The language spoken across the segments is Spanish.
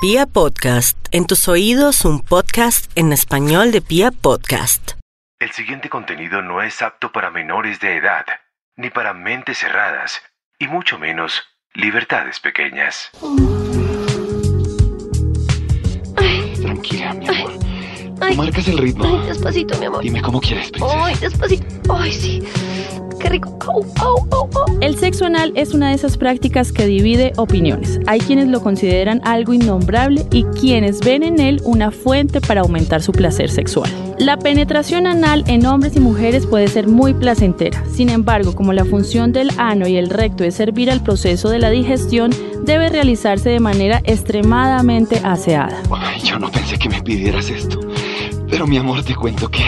Pia Podcast, en tus oídos un podcast en español de Pia Podcast. El siguiente contenido no es apto para menores de edad, ni para mentes cerradas, y mucho menos libertades pequeñas. Tranquila, mi amor. Ay. Tú marcas el ritmo. Ay, despacito, mi amor. Dime cómo quieres, princesa. Ay, despacito. Ay, sí. Qué rico. Au, au, au, au. El sexo anal es una de esas prácticas que divide opiniones. Hay quienes lo consideran algo innombrable y quienes ven en él una fuente para aumentar su placer sexual. La penetración anal en hombres y mujeres puede ser muy placentera. Sin embargo, como la función del ano y el recto es servir al proceso de la digestión, debe realizarse de manera extremadamente aseada. Ay, yo no pensé que me pidieras esto. Pero mi amor, te cuento que.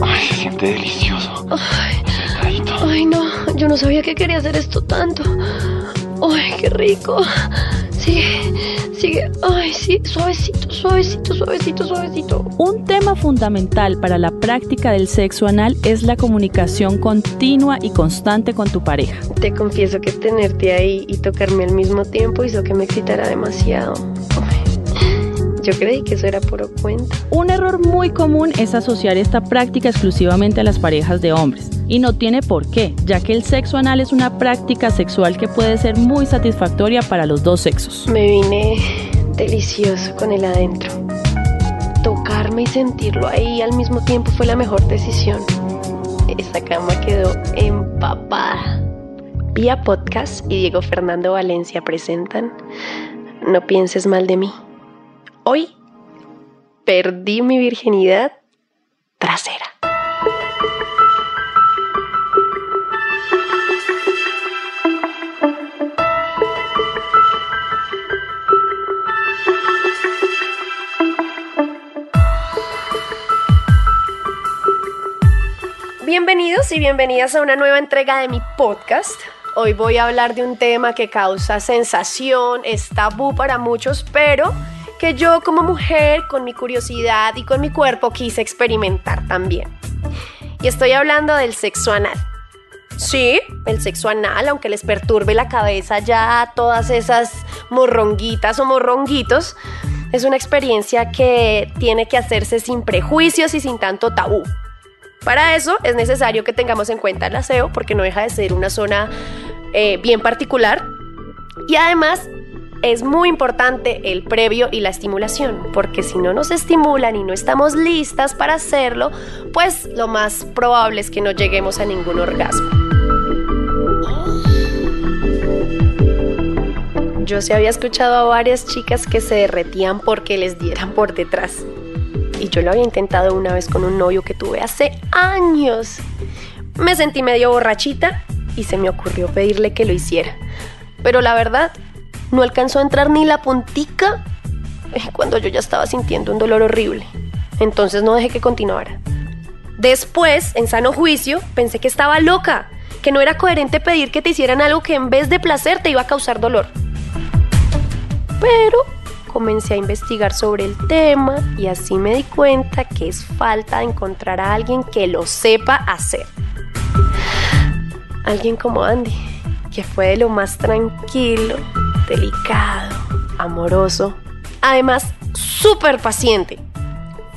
Ay, se siente delicioso. Ay, ay, no. Yo no sabía que quería hacer esto tanto. Ay, qué rico. Sigue, sigue. Ay, sí. Suavecito, suavecito, suavecito, suavecito. Un tema fundamental para la práctica del sexo anal es la comunicación continua y constante con tu pareja. Te confieso que tenerte ahí y tocarme al mismo tiempo hizo que me excitara demasiado. Yo creí que eso era puro cuento. Un error muy común es asociar esta práctica exclusivamente a las parejas de hombres. Y no tiene por qué, ya que el sexo anal es una práctica sexual que puede ser muy satisfactoria para los dos sexos. Me vine delicioso con el adentro. Tocarme y sentirlo ahí al mismo tiempo fue la mejor decisión. Esa cama quedó empapada. Vía Podcast y Diego Fernando Valencia presentan No pienses mal de mí. Hoy perdí mi virginidad trasera. Bienvenidos y bienvenidas a una nueva entrega de mi podcast. Hoy voy a hablar de un tema que causa sensación, es tabú para muchos, pero que yo como mujer, con mi curiosidad y con mi cuerpo, quise experimentar también. Y estoy hablando del sexo anal. Sí, el sexo anal, aunque les perturbe la cabeza ya todas esas morronguitas o morronguitos, es una experiencia que tiene que hacerse sin prejuicios y sin tanto tabú. Para eso es necesario que tengamos en cuenta el aseo porque no deja de ser una zona eh, bien particular y además es muy importante el previo y la estimulación porque si no nos estimulan y no estamos listas para hacerlo pues lo más probable es que no lleguemos a ningún orgasmo. Yo se había escuchado a varias chicas que se derretían porque les dieran por detrás y yo lo había intentado una vez con un novio que tuve hace años. Me sentí medio borrachita y se me ocurrió pedirle que lo hiciera. Pero la verdad, no alcanzó a entrar ni la puntica eh, cuando yo ya estaba sintiendo un dolor horrible. Entonces no dejé que continuara. Después, en sano juicio, pensé que estaba loca, que no era coherente pedir que te hicieran algo que en vez de placer te iba a causar dolor. Pero comencé a investigar sobre el tema y así me di cuenta que es falta encontrar a alguien que lo sepa hacer. Alguien como Andy, que fue de lo más tranquilo, delicado, amoroso, además súper paciente.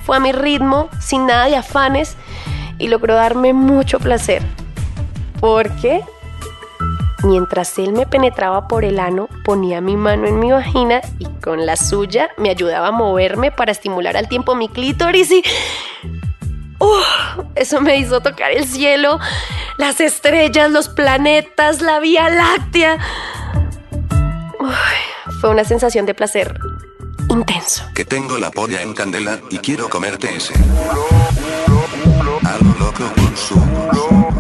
Fue a mi ritmo, sin nada de afanes y logró darme mucho placer. Porque Mientras él me penetraba por el ano, ponía mi mano en mi vagina y con la suya me ayudaba a moverme para estimular al tiempo mi clítoris y... ¡Uf! eso me hizo tocar el cielo, las estrellas, los planetas, la Vía Láctea. Uf, fue una sensación de placer intenso. Que tengo la polla en candela y quiero comerte ese. A lo loco con.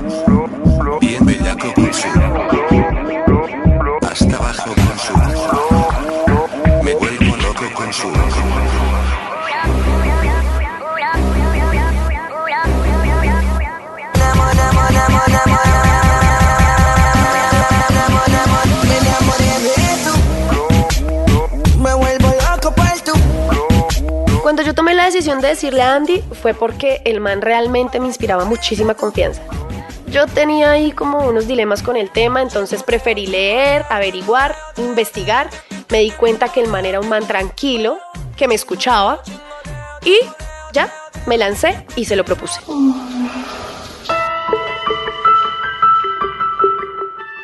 La decisión de decirle a Andy fue porque el man realmente me inspiraba muchísima confianza. Yo tenía ahí como unos dilemas con el tema, entonces preferí leer, averiguar, investigar Me di cuenta que el man era un man tranquilo, que me escuchaba y ya, me lancé y se lo propuse.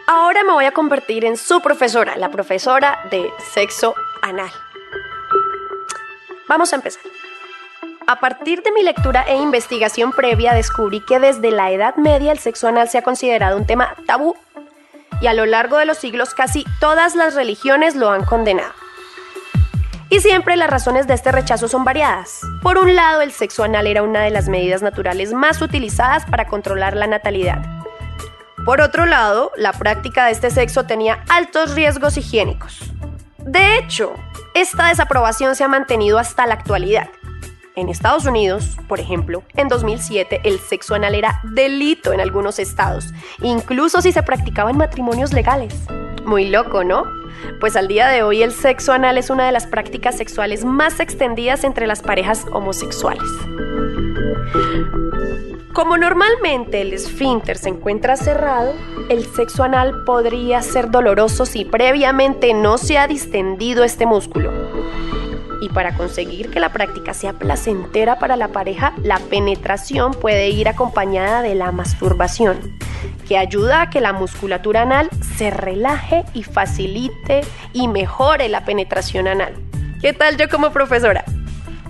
Ahora me voy a convertir en su profesora, la profesora de sexo anal. Vamos a empezar. A partir de mi lectura e investigación previa descubrí que desde la Edad Media el sexo anal se ha considerado un tema tabú y a lo largo de los siglos casi todas las religiones lo han condenado. Y siempre las razones de este rechazo son variadas. Por un lado, el sexo anal era una de las medidas naturales más utilizadas para controlar la natalidad. Por otro lado, la práctica de este sexo tenía altos riesgos higiénicos. De hecho, esta desaprobación se ha mantenido hasta la actualidad. En Estados Unidos, por ejemplo, en 2007 el sexo anal era delito en algunos estados, incluso si se practicaba en matrimonios legales. Muy loco, ¿no? Pues al día de hoy el sexo anal es una de las prácticas sexuales más extendidas entre las parejas homosexuales. Como normalmente el esfínter se encuentra cerrado, el sexo anal podría ser doloroso si previamente no se ha distendido este músculo. Y para conseguir que la práctica sea placentera para la pareja, la penetración puede ir acompañada de la masturbación, que ayuda a que la musculatura anal se relaje y facilite y mejore la penetración anal. ¿Qué tal yo como profesora?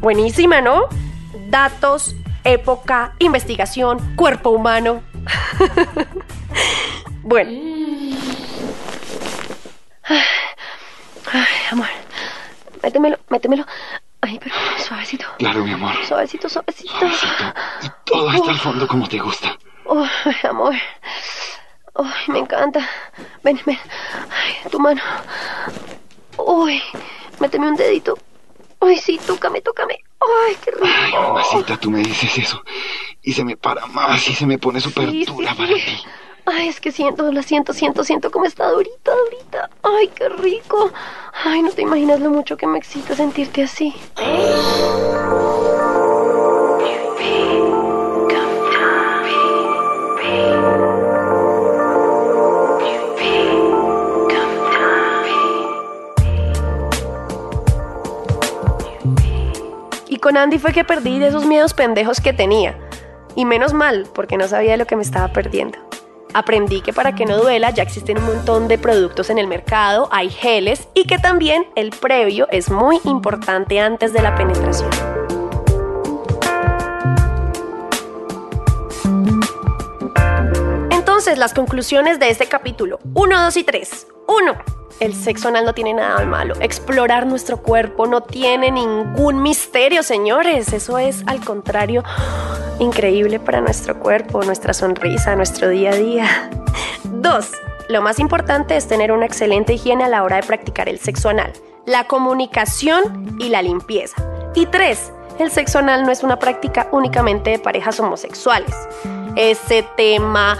Buenísima, ¿no? Datos, época, investigación, cuerpo humano. bueno. Ay, amor. Métemelo, métemelo. Ay, pero suavecito. Claro, mi amor. Suavecito, suavecito. Suavecito. Y todo hasta el fondo como te gusta. Ay, amor. Ay, me encanta. Ven, ven. Ay, tu mano. Uy, méteme un dedito. Ay, sí, tócame, tócame. Ay, qué rico. Ay, mamacita, tú me dices eso. Y se me para más y se me pone súper Sí, dura sí, para sí. ti. Ay, es que siento, la siento, siento, siento como está durita, durita. Ay, qué rico. Ay, no te imaginas lo mucho que me excita sentirte así. Y con Andy fue que perdí de esos miedos pendejos que tenía. Y menos mal, porque no sabía lo que me estaba perdiendo. Aprendí que para que no duela ya existen un montón de productos en el mercado, hay geles y que también el previo es muy importante antes de la penetración. Entonces, las conclusiones de este capítulo 1, 2 y 3. 1. El sexo anal no tiene nada de malo. Explorar nuestro cuerpo no tiene ningún misterio, señores. Eso es, al contrario, increíble para nuestro cuerpo, nuestra sonrisa, nuestro día a día. 2. Lo más importante es tener una excelente higiene a la hora de practicar el sexo anal, la comunicación y la limpieza. Y 3. El sexo anal no es una práctica únicamente de parejas homosexuales. Ese tema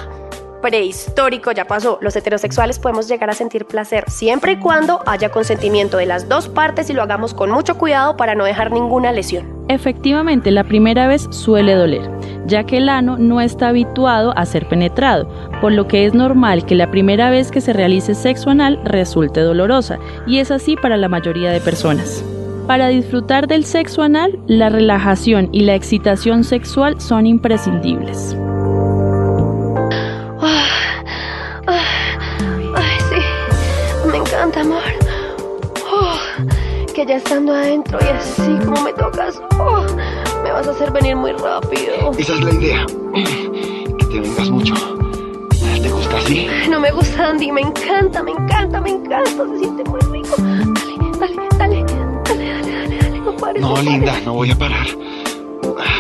prehistórico ya pasó. Los heterosexuales podemos llegar a sentir placer siempre y cuando haya consentimiento de las dos partes y lo hagamos con mucho cuidado para no dejar ninguna lesión. Efectivamente, la primera vez suele doler, ya que el ano no está habituado a ser penetrado, por lo que es normal que la primera vez que se realice sexo anal resulte dolorosa, y es así para la mayoría de personas. Para disfrutar del sexo anal, la relajación y la excitación sexual son imprescindibles. Encanta, amor. Oh, que ya estando adentro y así como me tocas, oh, me vas a hacer venir muy rápido. Esa es la idea. Que te vengas mucho. ¿Te gusta así? No me gusta, Andy, me encanta, me encanta, me encanta, se siente muy rico. Dale, dale, dale, dale, dale, dale, dale, no pares. No, pares. linda, no voy a parar.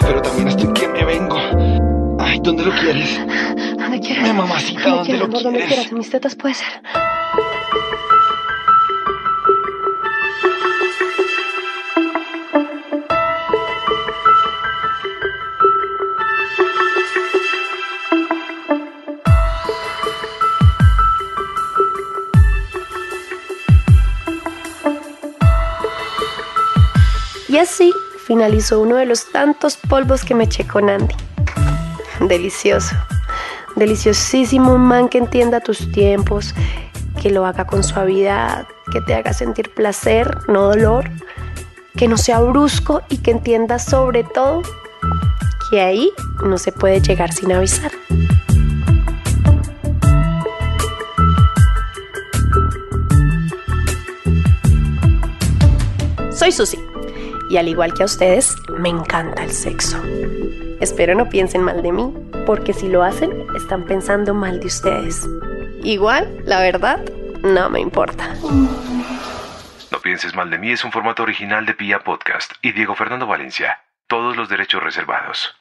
Pero también estoy que me vengo. Ay, ¿dónde lo quieres? Donde quieras. Mi mamacita, Donde ¿dónde quieras, lo amor, quieres? quieras, en mis tetas puede ser. Así finalizó uno de los tantos polvos que me eché con Andy. Delicioso. Deliciosísimo un man que entienda tus tiempos, que lo haga con suavidad, que te haga sentir placer, no dolor, que no sea brusco y que entiendas sobre todo que ahí no se puede llegar sin avisar. Soy Susi y al igual que a ustedes, me encanta el sexo. Espero no piensen mal de mí, porque si lo hacen, están pensando mal de ustedes. Igual, la verdad, no me importa. No pienses mal de mí es un formato original de Pia Podcast y Diego Fernando Valencia. Todos los derechos reservados.